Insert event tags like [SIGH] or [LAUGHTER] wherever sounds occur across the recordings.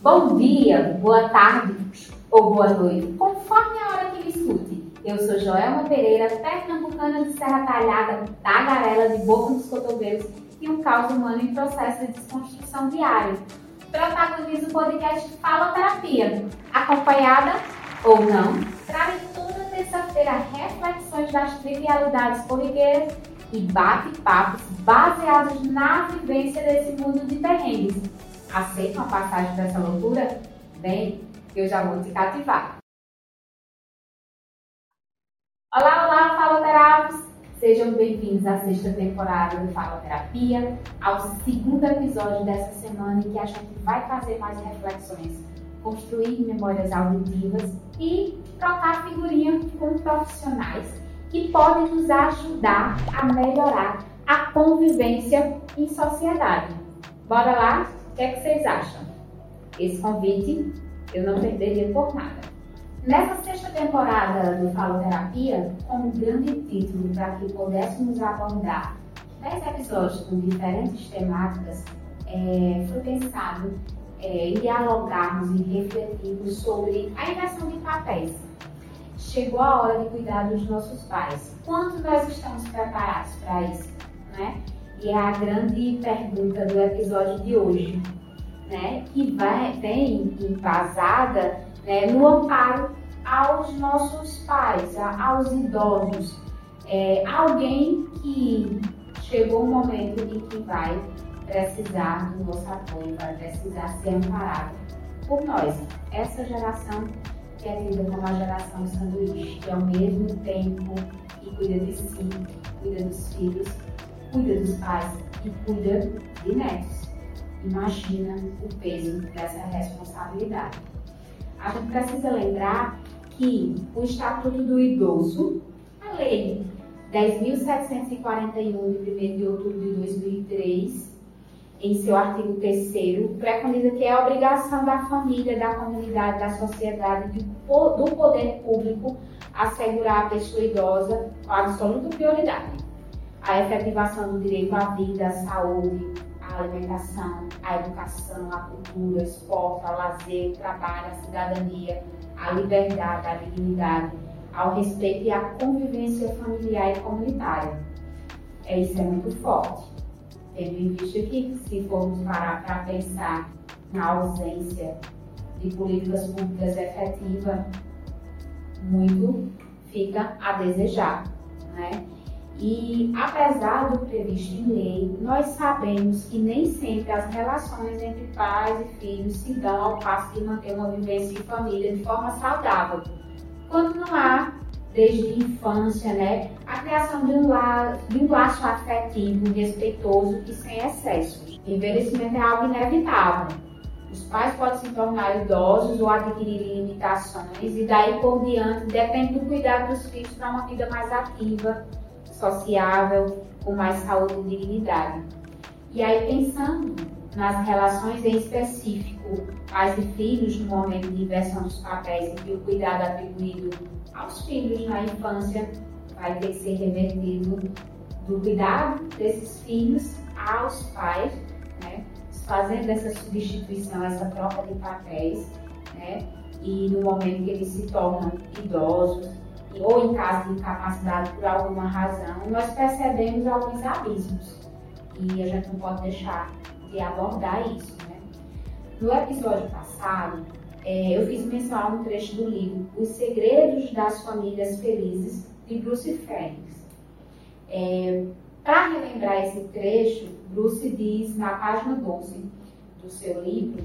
Bom dia, boa tarde ou boa noite, conforme a hora que me escute. Eu sou Joelma Pereira, pernambucana de Serra Talhada, tagarela de boca dos cotovelos e um caos humano em processo de desconstrução diário. Protagonizo o podcast Faloterapia, acompanhada ou não, trarei toda terça-feira reflexões das trivialidades corriqueiras e bate-papos baseados na vivência desse mundo de perrengues. Aceita uma passagem dessa loucura? Vem, eu já vou te cativar. Olá, olá, faloterapos! Sejam bem-vindos à sexta temporada do Faloterapia, ao segundo episódio dessa semana em que a gente vai fazer mais reflexões, construir memórias auditivas e trocar figurinha com profissionais que podem nos ajudar a melhorar a convivência em sociedade. Bora lá? Que, é que vocês acham? Esse convite eu não perderia por nada. Nessa sexta temporada do Faloterapia, com um grande título para que pudéssemos abordar 10 episódios com diferentes temáticas, é, foi pensado é, dialogarmos e refletirmos sobre a inversão de papéis. Chegou a hora de cuidar dos nossos pais. Quanto nós estamos preparados para isso? Né? E é a grande pergunta do episódio de hoje, né? que vai, vem embasada né, no amparo aos nossos pais, aos idosos. É, alguém que chegou um momento em que vai precisar do nosso apoio, vai precisar ser amparado por nós. Essa geração que é tida como a geração sanduíche, que ao mesmo tempo que cuida de si, cuida dos filhos, cuida dos pais e cuida de netos. Imagina o peso dessa responsabilidade. A gente precisa lembrar que o Estatuto do Idoso, a Lei 10.741, de 1 de outubro de 2003, em seu artigo 3 preconiza que é a obrigação da família, da comunidade, da sociedade, do poder público assegurar a pessoa idosa com absoluta prioridade. A efetivação do direito à vida, à saúde, à alimentação, à educação, à cultura, ao esporte, ao lazer, ao trabalho, à cidadania, à liberdade, à dignidade, ao respeito e à convivência familiar e comunitária. É, isso é muito forte tendo em vista que, se formos parar para pensar na ausência de políticas públicas efetivas, muito fica a desejar. Né? E apesar do previsto em lei, nós sabemos que nem sempre as relações entre pais e filhos se dão ao passo de manter uma vivência de família de forma saudável, quando não há desde a infância, né? A criação de um, la de um laço afetivo, respeitoso e sem excessos. Envelhecimento é algo inevitável. Os pais podem se tornar idosos ou adquirir limitações e daí por diante depende do cuidado dos filhos para uma vida mais ativa, sociável, com mais saúde e dignidade. E aí pensando nas relações em específico pais e filhos no momento de inversão dos papéis em que o cuidado atribuído aos filhos na infância vai ter que ser revertido do cuidado desses filhos aos pais, né? fazendo essa substituição, essa troca de papéis, né? e no momento que eles se tornam idosos, ou em caso de incapacidade por alguma razão, nós percebemos alguns abismos e a gente não pode deixar de abordar isso. Né? No episódio passado, é, eu fiz menção a um trecho do livro Os Segredos das Famílias Felizes, de Bruce Franks. É, Para relembrar esse trecho, Bruce diz na página 12 do seu livro: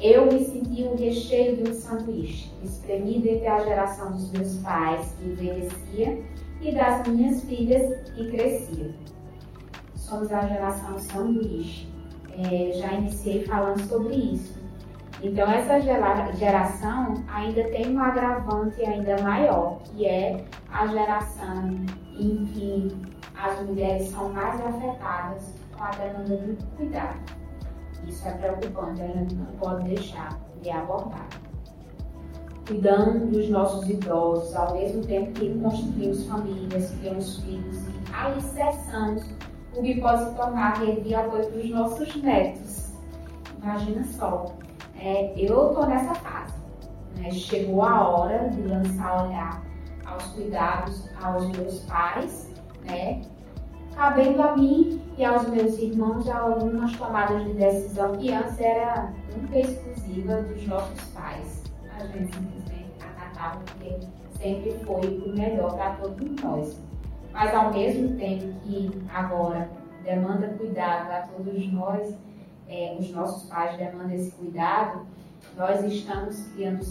Eu me senti o recheio de um sanduíche, espremido entre a geração dos meus pais, que envelhecia, e das minhas filhas, que cresciam. Somos a geração sanduíche. É, já iniciei falando sobre isso então, essa geração ainda tem um agravante ainda maior, que é a geração em que as mulheres são mais afetadas com a demanda de cuidado. Isso é preocupante, a gente não pode deixar de abordar. Cuidando dos nossos idosos, ao mesmo tempo que construímos famílias, criamos filhos e alicerçamos o que pode se tornar rede de apoio para os nossos netos. Imagina só, é, eu estou nessa fase. Né? Chegou a hora de lançar olhar aos cuidados aos meus pais, né? Cabendo a mim e aos meus irmãos algumas tomadas de decisão que antes era nunca exclusiva dos nossos pais. A gente simplesmente acatava porque sempre foi o melhor para todos nós. Mas ao mesmo tempo que agora demanda cuidado a todos nós, é, os nossos pais demandam esse cuidado, nós estamos criando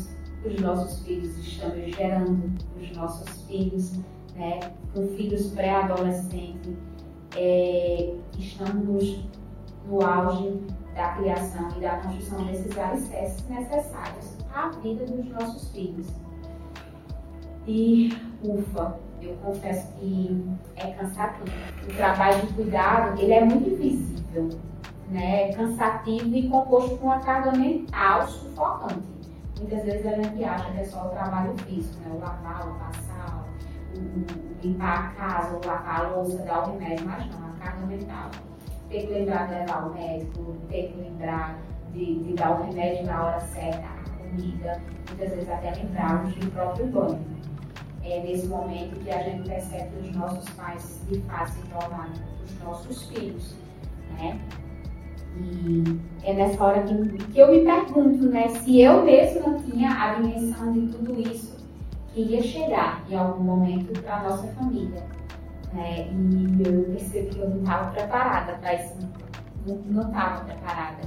os nossos filhos, estamos gerando os nossos filhos, né, com filhos pré-adolescentes, é, estamos no auge da criação e da construção desses alicerces necessários à vida dos nossos filhos. E, ufa, eu confesso que é cansativo. O trabalho de cuidado, ele é muito visível, né? É cansativo e composto com uma carga mental sufocante. Muitas vezes a gente acha que é só o trabalho físico, né? O lavar, o passar, limpar a casa, o lavar a louça, dar o remédio, mas não, a carga mental. Ter que lembrar de levar o médico, ter que lembrar de, de dar o remédio na hora certa, a comida, muitas vezes até lembrarmos do próprio banho é nesse momento que a gente percebe que os nossos pais de fato se tornaram os nossos filhos, né? E é nessa hora que, que eu me pergunto, né, se eu mesma tinha a dimensão de tudo isso que ia chegar em algum momento para a nossa família. Né? E eu percebi que eu não estava preparada para isso, não estava preparada.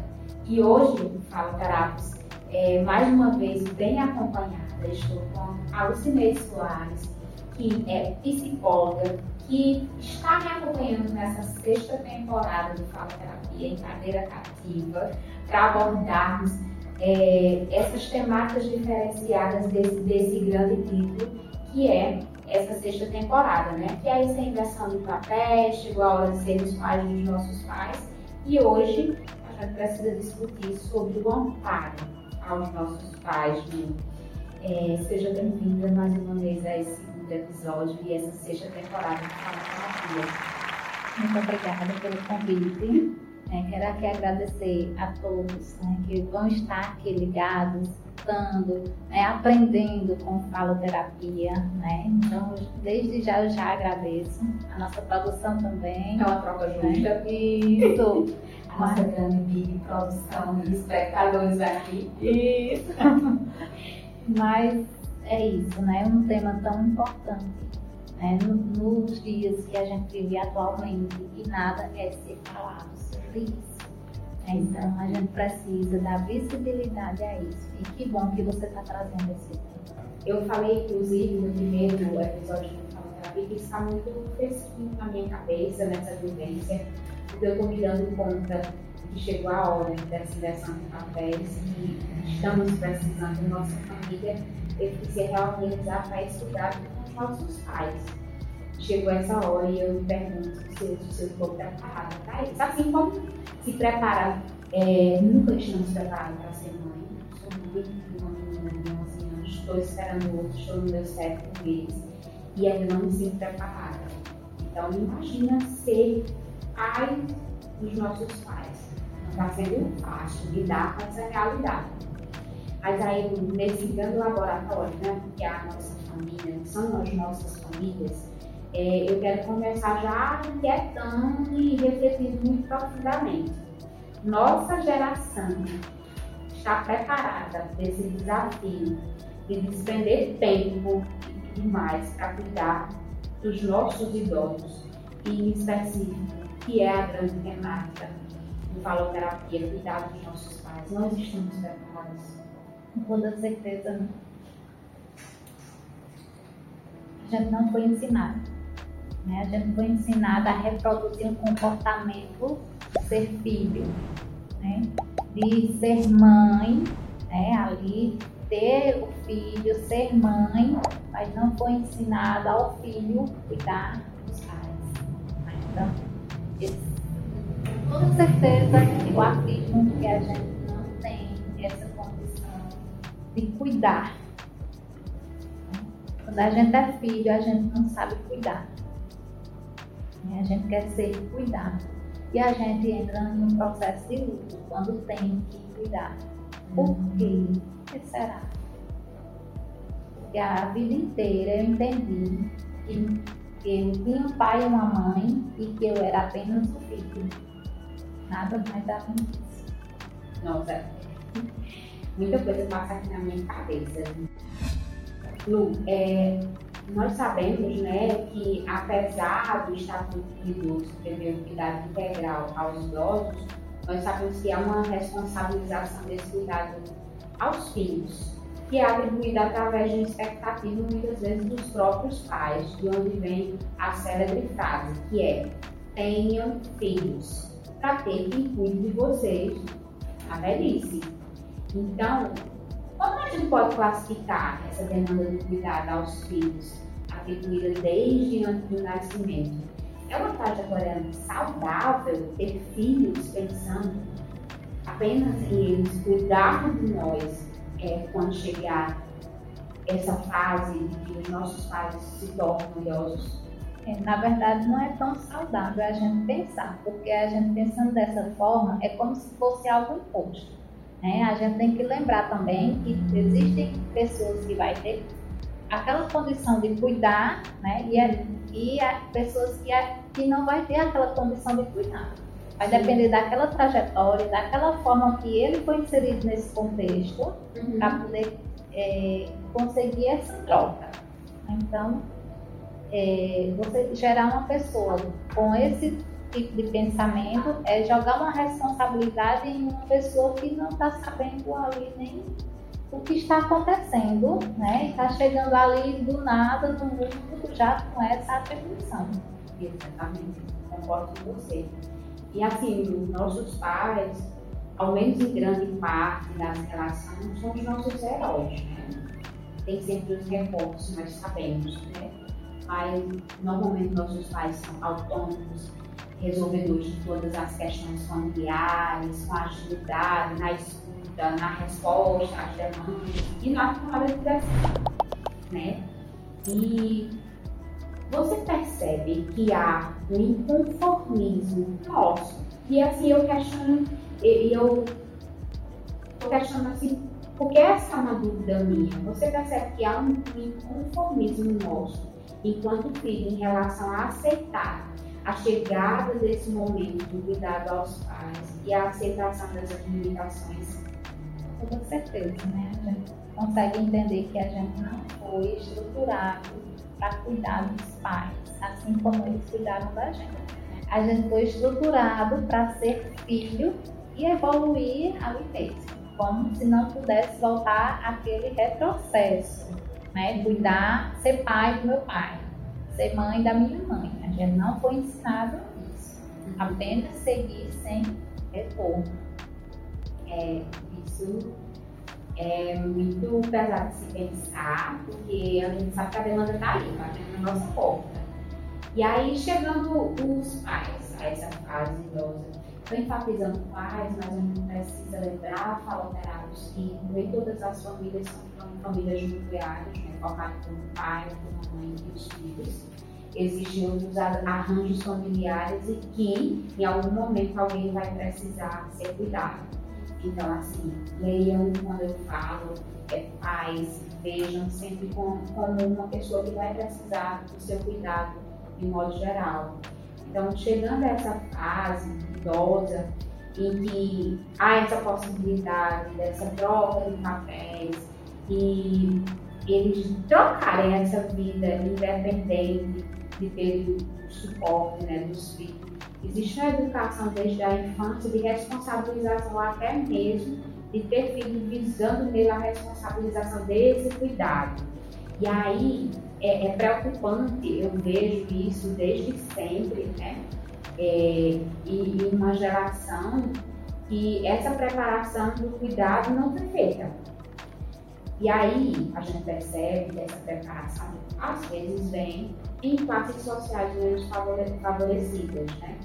E hoje, falo Caracas, é, mais uma vez bem acompanhada estou com a Lucineide Soares, que é psicóloga, que está me acompanhando nessa sexta temporada do Fala Terapia em cadeira cativa, para abordarmos é, essas temáticas diferenciadas desse, desse grande título, que é essa sexta temporada, né? Que é essa inversão de papéis, chegou a hora de sermos pais dos nossos pais, e hoje a gente precisa discutir sobre o amparo aos nossos pais, né? É, seja bem-vinda mais uma vez a esse segundo episódio e essa sexta temporada do Fala Muito obrigada pelo convite. É, quero aqui agradecer a todos né, que vão estar aqui ligados, estudando, né, aprendendo com faloterapia. Né? Então, desde já eu já agradeço. A nossa produção também. É uma troca justa. Né? Isso. [LAUGHS] A nossa grande big produção e espectadores aqui. Isso. [LAUGHS] Mas é isso, né? Um tema tão importante né? nos dias que a gente vive atualmente e nada é ser falado isso. Então a gente precisa dar visibilidade a isso. E que bom que você está trazendo esse tema. Eu falei, inclusive, no primeiro episódio do Fala Terapia, que está muito fresquinho na minha cabeça, nessa vivência, porque eu estou me dando conta que chegou a hora dessa inversão de papéis e estamos precisando nossa família que se reorganizar para estudar com os nossos pais. Chegou essa hora e eu me pergunto se, eu estou preparada para isso. Assim como se prepara, é, nunca estamos preparados para ser mãe. Sou mãe de uma menina de 11 anos, estou esperando outro, estou no meu certo com eles e ainda não me sinto preparada. Então, imagina ser pai dos nossos pais está sendo fácil lidar com essa realidade. Mas aí, nesse grande laboratório, né, que é a nossa família, são as nossas famílias, é, eu quero começar já inquietando e refletindo muito profundamente. Nossa geração está preparada para esse desafio de despender tempo e tudo mais para cuidar dos nossos idosos, e em específico, que é a grande temática faloterapia, cuidar dos nossos pais. Nós estamos preparados. Com toda certeza gente não foi ensinado. Né? A gente foi ensinado a reproduzir um comportamento ser filho, né? de ser mãe, né? ali ter o filho, ser mãe, mas não foi ensinado ao filho cuidar dos pais. Né? Então, toda certeza eu afirmo que a gente não tem essa condição de cuidar. Quando a gente é filho, a gente não sabe cuidar. A gente quer ser cuidado. E a gente entra num processo de luto quando tem que cuidar. Por quê? Por que será? Porque a vida inteira eu entendi que, que eu tinha um pai e uma mãe e que eu era apenas o filho. Nada mais além disso. Nossa, muita coisa passa aqui na minha cabeça. Lu, é, nós sabemos né, que apesar do Estado Unidos prever o cuidado integral aos idosos, nós sabemos que há uma responsabilização desse cuidado aos filhos, que é atribuída através de uma expectativa muitas vezes dos próprios pais, de onde vem a célebre frase, que é tenham filhos, para ter quem cuide de vocês na velhice. Então, a gente pode classificar essa demanda de cuidado aos filhos, atribuída desde antes do nascimento? É uma trajetória saudável ter filhos pensando apenas em eles cuidar de nós é, quando chegar essa fase de que os nossos pais se tornam idosos? É, na verdade, não é tão saudável a gente pensar, porque a gente pensando dessa forma é como se fosse algo imposto. Né? A gente tem que lembrar também que existem pessoas que vai ter aquela condição de cuidar, né? E, a, e a pessoas que, a, que não vai ter aquela condição de cuidar. Vai depender daquela trajetória, daquela forma que ele foi inserido nesse contexto uhum. para poder é, conseguir essa troca. Então, é, você gerar uma pessoa com esse tipo de pensamento é jogar uma responsabilidade em uma pessoa que não está sabendo ali nem o que está acontecendo, né? Está chegando ali do nada no mundo já com essa atribuição. Exatamente, concordo com você. E assim, nossos pais, ao menos em grande parte das relações, são os nossos heróis, né? Tem sempre os reforços, nós sabemos, né? Mas normalmente nossos pais são autônomos, resolvedores de todas as questões familiares, com agilidade na escuta, na resposta às demandas e na decisão, né? E você percebe que há um inconformismo nosso. E assim eu questiono, eu, eu questiono assim, porque essa é uma dúvida minha. Você percebe que há um inconformismo nosso, enquanto filho, em relação a aceitar a chegada desse momento do cuidado aos pais e a aceitação das limitações? Com certeza, né? A gente consegue entender que a gente não foi estruturado para cuidar dos pais, assim como eles cuidaram da gente. A gente foi estruturado para ser filho e evoluir ali mesmo, como se não pudesse voltar aquele retrocesso, né? Cuidar, ser pai do meu pai, ser mãe da minha mãe. Gente não foi ensinado isso, apenas seguir sem retorno. É, isso é muito pesado de se pensar, porque a gente sabe que a demanda está aí, batendo na nossa porta. E aí, chegando os pais a essa fase idosa, estou enfatizando pais, mas a gente precisa lembrar, faloterápicos, que nem todas as famílias são famílias nucleares, né, formadas por um pai, por mãe e os filhos. Existem outros arranjos familiares e que, em algum momento, alguém vai precisar ser cuidado. Então, assim, leiam quando eu falo, é, pais, vejam sempre como, como uma pessoa que vai precisar do seu cuidado de modo geral. Então, chegando a essa fase idosa, em que há essa possibilidade dessa troca de papéis e eles trocarem essa vida independente de ter o suporte né, dos filhos Existe uma educação desde a infância de responsabilização até mesmo de ter filho visando nele a responsabilização desse cuidado. E aí é, é preocupante, eu vejo isso desde sempre, né? É, e, e uma geração que essa preparação do cuidado não foi feita. E aí a gente percebe que essa preparação às vezes vem em classes sociais menos favorecidas, né?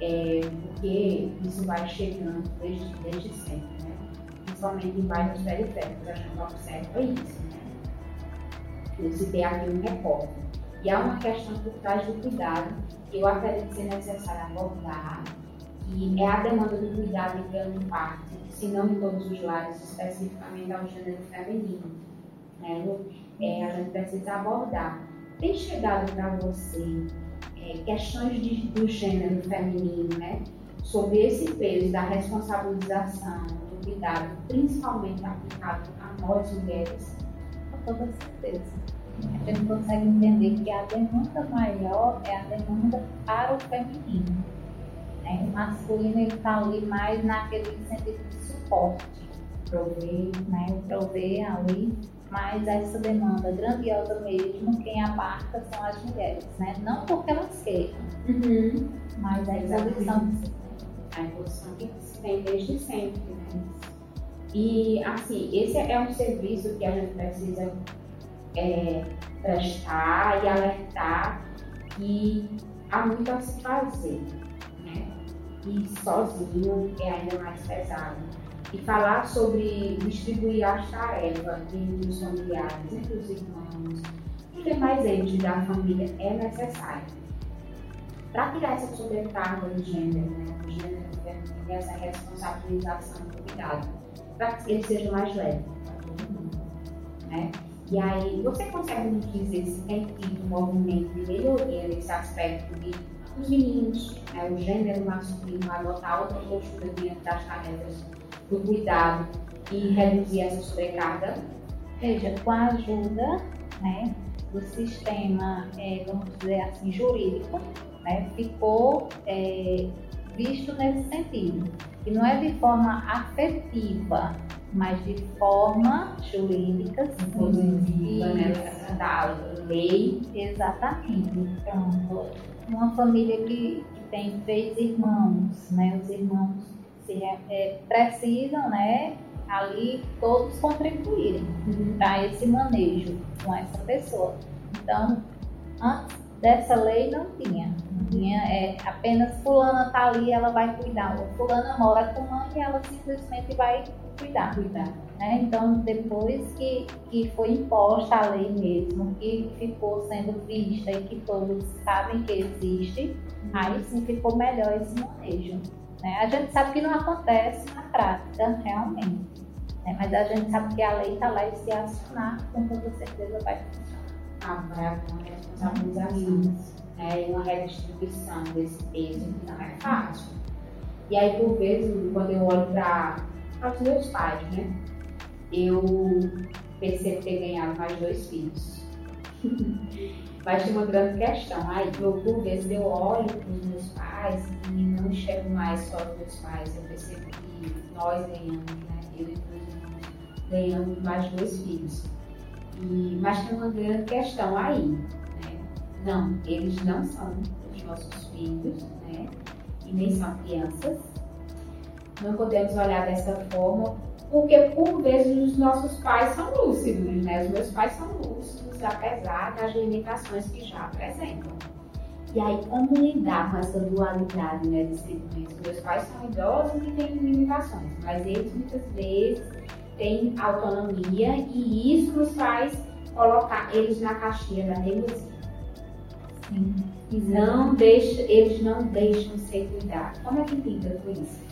É, porque isso vai chegando desde, desde sempre, né? Principalmente em bairros periféricos, a gente observa isso, né? Eu citei aqui um recorte. E há uma questão por trás do cuidado que eu acredito ser necessário abordar, E é a demanda do cuidado em grande parte, se não em todos os lares, especificamente ao gênero feminino. Né? É, a gente precisa abordar. Tem chegado para você é, questões de, do gênero feminino, né? sobre esse peso da responsabilização, do cuidado, principalmente aplicado a nós mulheres? Com toda certeza. A gente consegue entender que a demanda maior é a demanda para o feminino. Né? O masculino está ali mais naquele sentido de suporte, prover, né? prover ali mas essa demanda grandiosa mesmo, quem abarca são as mulheres, né? Não porque elas queiram, uhum. mas a evolução a evolução que se tem desde sempre, né? E, assim, esse é um serviço que a gente precisa é, prestar e alertar que há muito a se fazer? E sozinho é ainda mais pesado. E falar sobre distribuir as tarefas entre os familiares, entre os irmãos, e demais entes da família é necessário. Para tirar essa sobrecarga do gênero, né? O gênero feminino, essa responsabilização do cuidado, para que ele seja mais leve para todo mundo, né? E aí, você consegue nos dizer se tem tido um movimento de melhoria nesse aspecto de os meninos, né, o gênero masculino, adotar outra postura diante das tarefas do cuidado e reduzir essa sobrecarga? Veja, com a ajuda né, do sistema, é, vamos dizer assim, jurídico, né, ficou é, visto nesse sentido. E não é de forma afetiva, mas de forma jurídica, positiva, né? Da lei. Exatamente. Então, uma família que, que tem três irmãos, né? Os irmãos se, é, precisam, né? Ali todos contribuírem uhum. para esse manejo com essa pessoa. Então, antes dessa lei não tinha. Não tinha é, apenas fulana tá ali, ela vai cuidar. Ou fulana mora com mãe e ela simplesmente vai cuidar. cuidar né? Então, depois que, que foi imposta a lei mesmo, que ficou sendo vista e que todos sabem que existe, aí sim ficou melhor esse manejo. Né? A gente sabe que não acontece na prática, realmente. Né? Mas a gente sabe que a lei está lá e se acionar, com toda certeza vai funcionar. Ah, vai haver uma responsabilização né? e uma redistribuição desse peso que não é fácil. E aí, por vezes, quando eu olho para os meus pais, né? eu percebo ter ganhado mais dois filhos. [LAUGHS] Mas tem uma grande questão. Aí, por, por vezes, eu olho para os meus pais e não enxergo mais só os meus pais. Eu percebo que nós ganhamos, né? Eu e meus ganhamos mais dois filhos. E, mas tem uma grande questão aí. Né? Não, eles não são os nossos filhos, né? E nem são crianças. Não podemos olhar dessa forma porque por vezes os nossos pais são lúcidos, né? Os meus pais são lúcidos, apesar das limitações que já apresentam. E aí, como lidar com essa dualidade né, de sentimentos? Meus pais são idosos e têm limitações, mas eles muitas vezes têm autonomia e isso nos faz colocar eles na caixinha da teimosia. Sim. E não deixa, eles não deixam ser cuidados. Como é que lida com isso?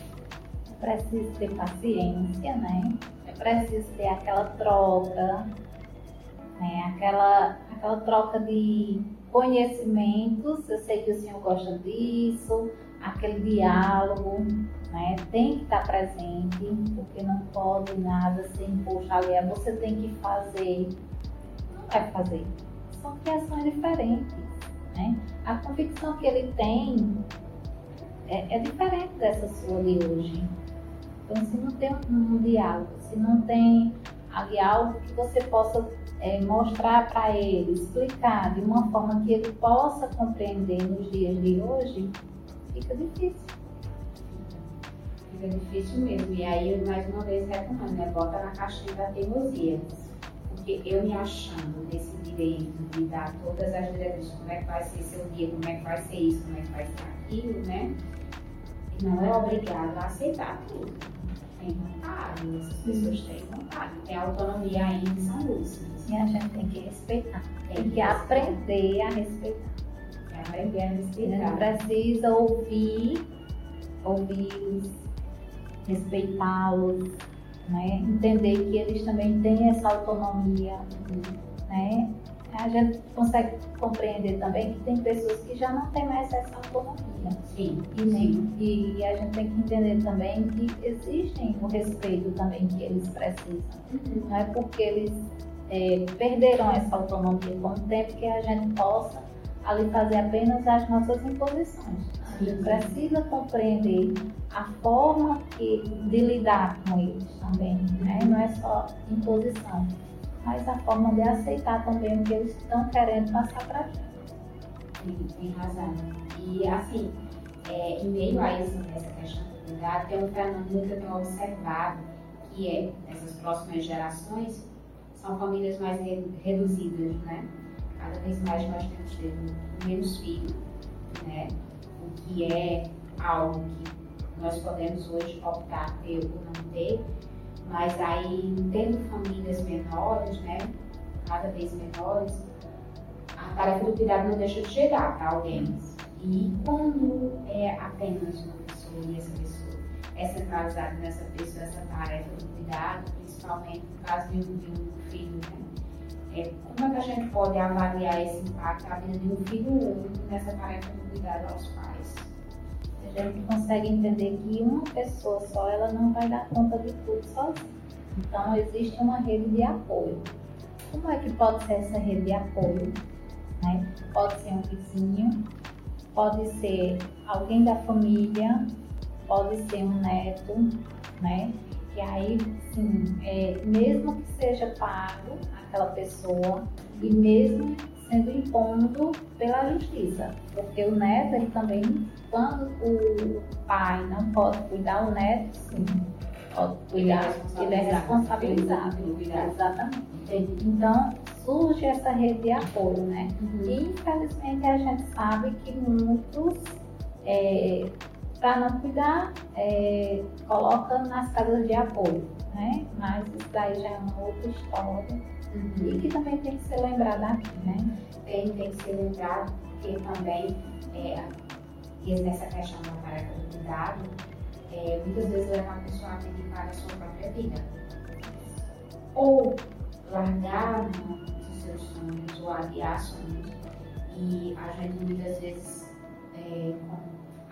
Preciso ter paciência, né? É preciso ter aquela troca, né? aquela, aquela troca de conhecimentos. Eu sei que o senhor gosta disso, aquele diálogo, né? Tem que estar presente, porque não pode nada ser imposto ali. Você tem que fazer, não vai fazer. São criações diferentes, né? A convicção que ele tem é, é diferente dessa sua de hoje. Então, se não tem um diálogo, se não tem ali algo que você possa é, mostrar para ele, explicar de uma forma que ele possa compreender nos dias de hoje, fica difícil. Fica difícil mesmo. E aí, mais uma vez recomendo, né? Bota na caixinha da teimosia. Porque eu me achando nesse direito de dar todas as direções, como é que vai ser seu dia, como é que vai ser isso, como é que vai ser aquilo, né? Não é obrigado a aceitar tudo têm vontade, essas pessoas têm vontade, têm autonomia ainda são lúcidas. E a gente tem que respeitar, tem, tem que, aprender a respeitar. É aprender a respeitar. A gente precisa ouvir ouvi-los, respeitá-los, né? entender que eles também têm essa autonomia, né? A gente consegue compreender também que tem pessoas que já não têm mais essa autonomia. Sim. E, nem, e a gente tem que entender também que existem o respeito também que eles precisam. Uhum. Não é porque eles é, perderam essa autonomia com o tempo que a gente possa ali fazer apenas as nossas imposições. A gente precisa compreender a forma que, de lidar com eles também, né? não é só imposição, mas a forma de aceitar também o que eles estão querendo passar para gente. Sim, tem razão. E assim, é, em meio a isso, essa questão do cuidado, tem um fenômeno que eu tenho observado, que é, essas próximas gerações, são famílias mais re- reduzidas, né? Cada vez mais nós temos menos filhos, né? O que é algo que nós podemos hoje optar ter ou não ter, mas aí tendo famílias menores, né? Cada vez menores, a tarefa do cuidado não deixa de chegar para alguém. E quando é apenas uma pessoa e essa pessoa é centralizada nessa pessoa, essa tarefa do cuidado, principalmente no caso de um, de um filho, né? É, como é que a gente pode avaliar esse impacto da vida de um filho único nessa tarefa do cuidado aos pais? Gente consegue entender que uma pessoa só ela não vai dar conta de tudo sozinha. Então existe uma rede de apoio. Como é que pode ser essa rede de apoio? Né? Pode ser um vizinho, pode ser alguém da família, pode ser um neto, né? E aí, sim, é, mesmo que seja pago aquela pessoa e mesmo sendo impondo pela justiça, porque o neto ele também, quando o pai não pode cuidar, o neto sim pode cuidar, ele é responsabilizado. pelo cuidado. Exatamente. Então surge essa rede de apoio, né? E infelizmente a gente sabe que muitos, é, para não cuidar, é, coloca nas casas de apoio, né? Mas isso daí já é uma outra história e que também tem que ser lembrado aqui, né? tem, tem que ser lembrado que também é, e nessa questão da tarefa do cuidado, é, muitas vezes leva a pessoa a abdicar da sua própria vida. Ou largar dos seus sonhos, ou adiar sonhos. E a gente muitas vezes, é, com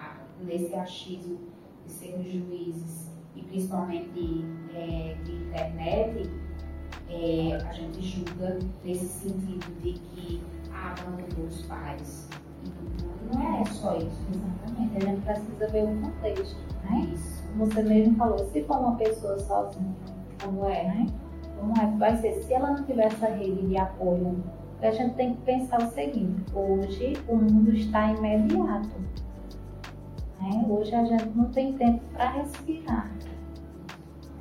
a- nesse achismo de sermos juízes, e principalmente é, de internet, é, a gente julga nesse sentido de que abandonou os pais. E não, é só isso. Exatamente. A gente precisa ver o contexto, né? Isso. Você mesmo falou, se for uma pessoa sozinha, Como é? né? Como é que vai ser? Se ela não tiver essa rede de apoio, a gente tem que pensar o seguinte: hoje o mundo está imediato. Né? Hoje a gente não tem tempo para respirar.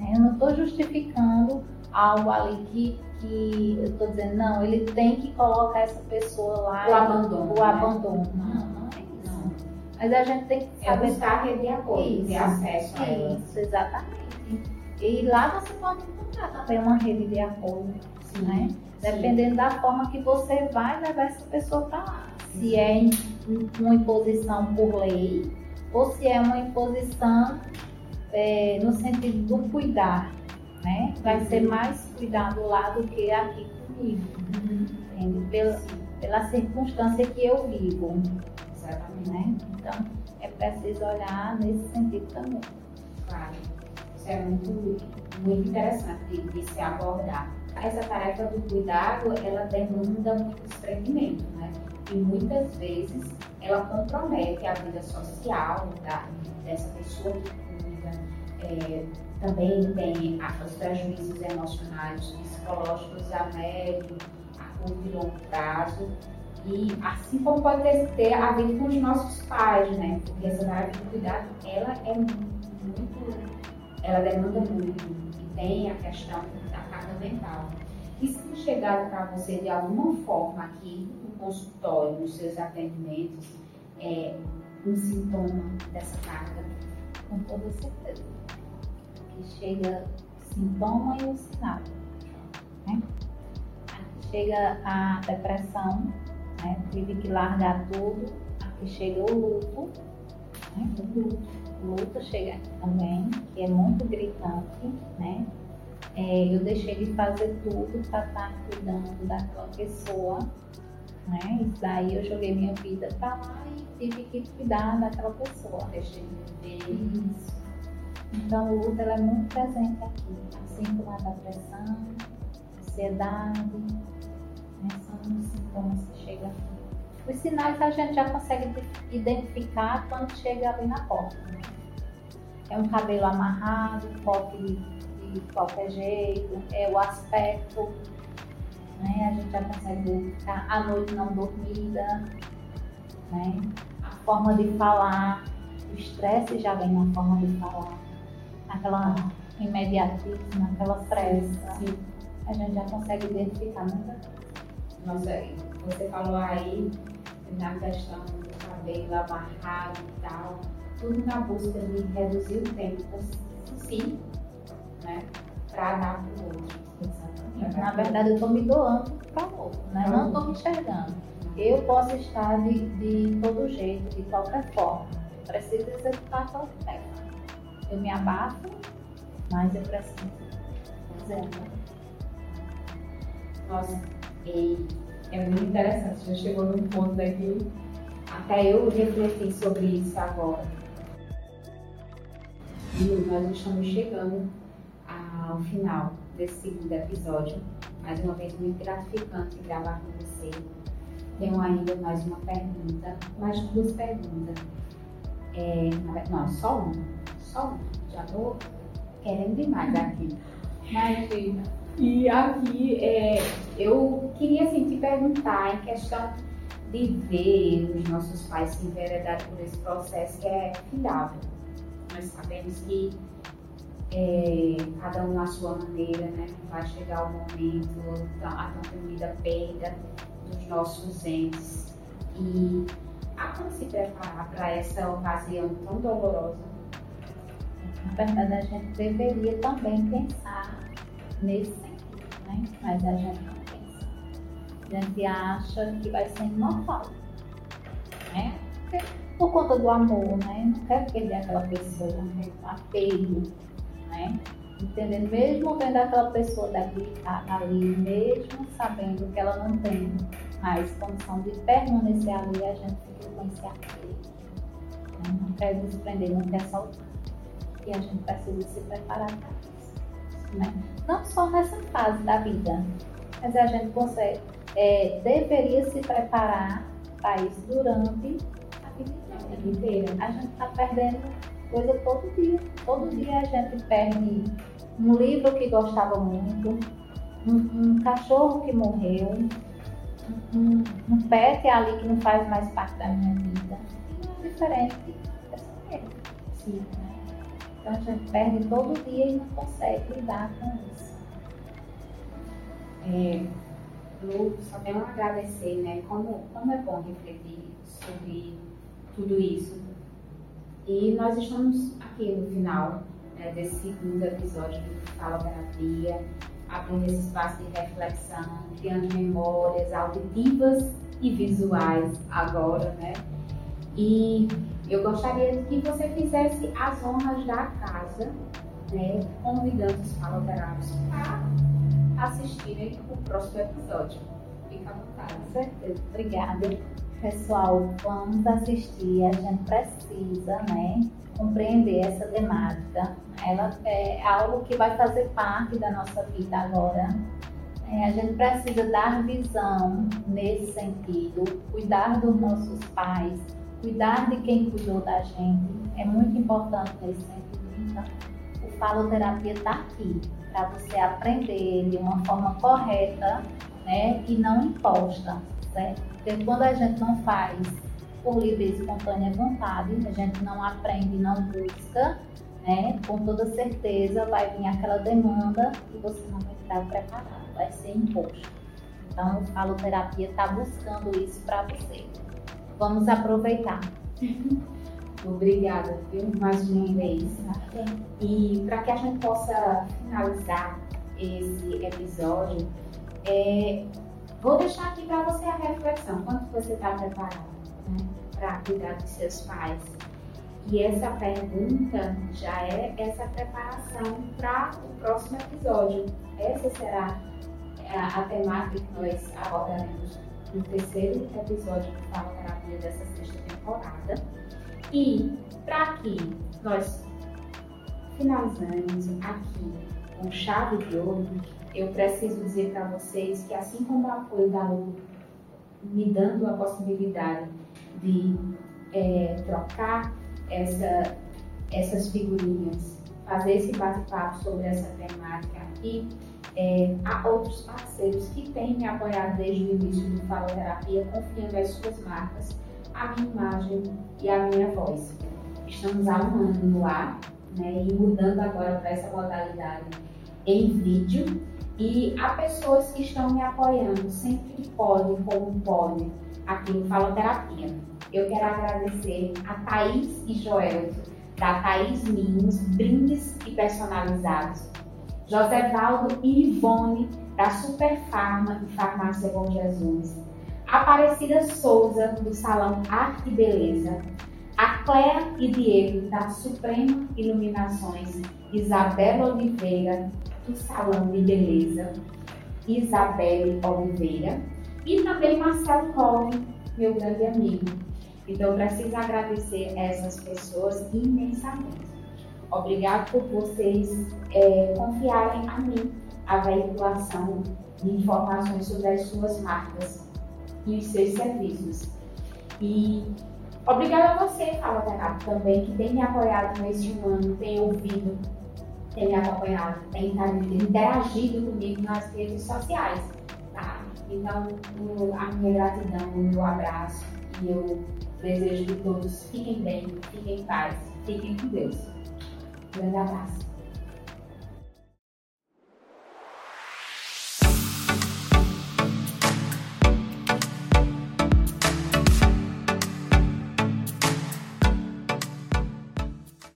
né? Eu não estou justificando algo ali que, que eu estou dizendo, não, ele tem que colocar essa pessoa lá. O abandono, O né? abandono. Não, não é isso. Não. Mas a gente tem que É saber buscar a rede de apoio, ter Isso, acesso a ela. Isso, exatamente. E lá você pode encontrar também uma rede de apoio, Sim. né? Sim. Dependendo da forma que você vai levar essa pessoa para lá. Se é em- em- uma imposição por lei ou se é uma imposição é, no sentido do cuidar, né? Vai Uhum. ser mais cuidado lá do que aqui comigo, Uhum. entende? Pela, pela circunstância que eu vivo, Exatamente. né? Então é preciso olhar nesse sentido também. Claro. Isso é muito, muito interessante de, de se abordar. Essa tarefa do cuidado, ela demanda muito desprendimento, né? E muitas vezes ela compromete a vida social da, dessa pessoa que cuida. É, também tem a- os prejuízos emocionais, psicológicos a médio, a curto e longo prazo. E assim como pode ter, a ver com os nossos pais, né? Porque essa tarefa do cuidado, ela é muito, ela demanda muito. E tem a questão da carga mental. E se tem chegado para você de alguma forma aqui no consultório, nos seus atendimentos, é, um sintoma dessa carga? com toda certeza. Que chega sintoma e o sinal. Né? Aqui chega a depressão, né? tive que largar tudo. Aqui chega o luto, né? o luto, luta chega aqui também, que é muito gritante, né? É, eu deixei de fazer tudo para estar cuidando daquela pessoa, né? Daí eu joguei minha vida para lá e tive que cuidar daquela pessoa. Deixei de viver. Isso. Então, luta ela é muito presente aqui, assim como a depressão, ansiedade, né? são os sintomas que chegam aqui. Os sinais a gente já consegue identificar quando chega ali na porta. Né? É um cabelo amarrado, toque de, de qualquer jeito, é o aspecto, né? a gente já consegue identificar a noite não dormida, né? a forma de falar, o estresse já vem na forma de falar, aquela imediatismo, aquela pressa. Sim. A gente já consegue identificar muita coisa. Nossa, você falou aí na questão do cabelo amarrado e tal, tudo na busca de reduzir o tempo possível, né? Para dar para o outro. Exatamente. Na verdade, eu estou me doando para o outro, né? Não estou me enxergando. Eu posso estar de, de todo jeito, de qualquer forma. Preciso executar aquela tarefa. Eu me abafo, mas eu preciso executar. Nossa, e é muito interessante. Já chegou num ponto daqui, até eu refleti sobre isso agora. E nós estamos chegando ao final desse segundo episódio. Mais uma vez, muito gratificante gravar com você. Tenho ainda mais uma pergunta, mais duas perguntas. É, não, só uma. Uma. Já estou querendo demais aqui. Imagina. E aqui é, eu queria assim, te perguntar em questão de ver os nossos pais se enveredarem por esse processo que é findável. Nós sabemos que é, cada um na sua maneira, né? Vai chegar o momento, a tão temida perda dos nossos entes. E há como se preparar para essa ocasião tão dolorosa? Na verdade, a gente deveria também pensar nesse sentido, né? Mas a gente não pensa. A gente acha que vai ser normal, né? Por conta do amor, né? Não quer perder aquela pessoa, né? apego, né? Entendendo? Mesmo vendo aquela pessoa daqui, ali, mesmo sabendo que ela não tem mais condição de permanecer ali, a gente fica com esse apego. Né? Não quer desprender, não quer soltar. E a gente precisa se preparar para isso. Né? Não só nessa fase da vida, mas a gente consegue, é, deveria se preparar para isso durante a vida inteira. A gente está perdendo coisa todo dia. Todo dia a gente perde um livro que gostava muito, um, um cachorro que morreu, um, um, pet ali que não faz mais parte da minha vida. E é diferente dessa perda. Sim. Então a gente perde todo dia e não consegue lidar com isso. É, Lu, só tenho a agradecer, né? Como, como é bom refletir sobre tudo isso. E nós estamos aqui no final né, desse segundo episódio do Fala Terapia, abrindo esse espaço de reflexão, criando memórias auditivas e visuais agora, né? E eu gostaria que você fizesse as honras da casa, né, convidando os faloterápicos para assistirem o próximo episódio. Fica à vontade. Com certeza. Obrigada. Pessoal, vamos assistir. A gente precisa, né, compreender essa temática. Ela é algo que vai fazer parte da nossa vida agora. É, a gente precisa dar visão nesse sentido, cuidar dos nossos pais, cuidar de quem cuidou da gente. É muito importante nesse sentido. Então, o faloterapia está aqui para você aprender de uma forma correta né, e não imposta. Certo? Porque quando a gente não faz por livre e espontânea vontade, a gente não aprende, não busca, né? Com toda certeza vai vir aquela demanda e você não vai estar preparado, vai ser imposto. Então, a faloterapia está buscando isso para você. Vamos aproveitar. [LAUGHS] Obrigada, viu? Mais uma vez. E para que a gente possa finalizar esse episódio, é, vou deixar aqui para você a reflexão. Quanto você está preparado? né, para cuidar dos seus pais. E essa pergunta já é essa preparação para o próximo episódio. Essa será a, a temática que nós abordaremos no terceiro episódio do Fala Terapia dessa sexta temporada. E para que nós finalizamos aqui com chave de ouro, eu preciso dizer para vocês que assim como o apoio da Lu me dando a possibilidade de é, trocar essa, essas figurinhas, fazer esse bate-papo sobre essa temática e é, outros parceiros que têm me apoiado desde o início do Faloterapia, confiando as suas marcas, a minha imagem e a minha voz. Estamos há um ano no ar né, e mudando agora para essa modalidade em vídeo. E há pessoas que estão me apoiando sempre que podem, como podem, aqui no Faloterapia. Eu quero agradecer a Thaís e Joel, da Thaís Minhos, brindes e personalizados. José Valdo e Ivone, da Super Farma e Farmácia Bom Jesus. Aparecida Souza, do Salão Arte e Beleza. A Cléa e Diego, da Suprema Iluminações. Isabela Oliveira, do Salão de Beleza. Isabelle Oliveira. E também Marcelo Colli, meu grande amigo. Então, preciso agradecer essas pessoas imensamente. Obrigado por vocês é, confiarem a mim a veiculação de informações sobre as suas marcas e os seus serviços. E obrigado a você, Fala Terapia, também, que tem me apoiado neste ano, tem ouvido, tem me acompanhado, tem interagido comigo nas redes sociais. Tá? Então, a minha gratidão, o meu abraço e eu desejo que todos fiquem bem, fiquem em paz, fiquem com Deus. Grande abraço.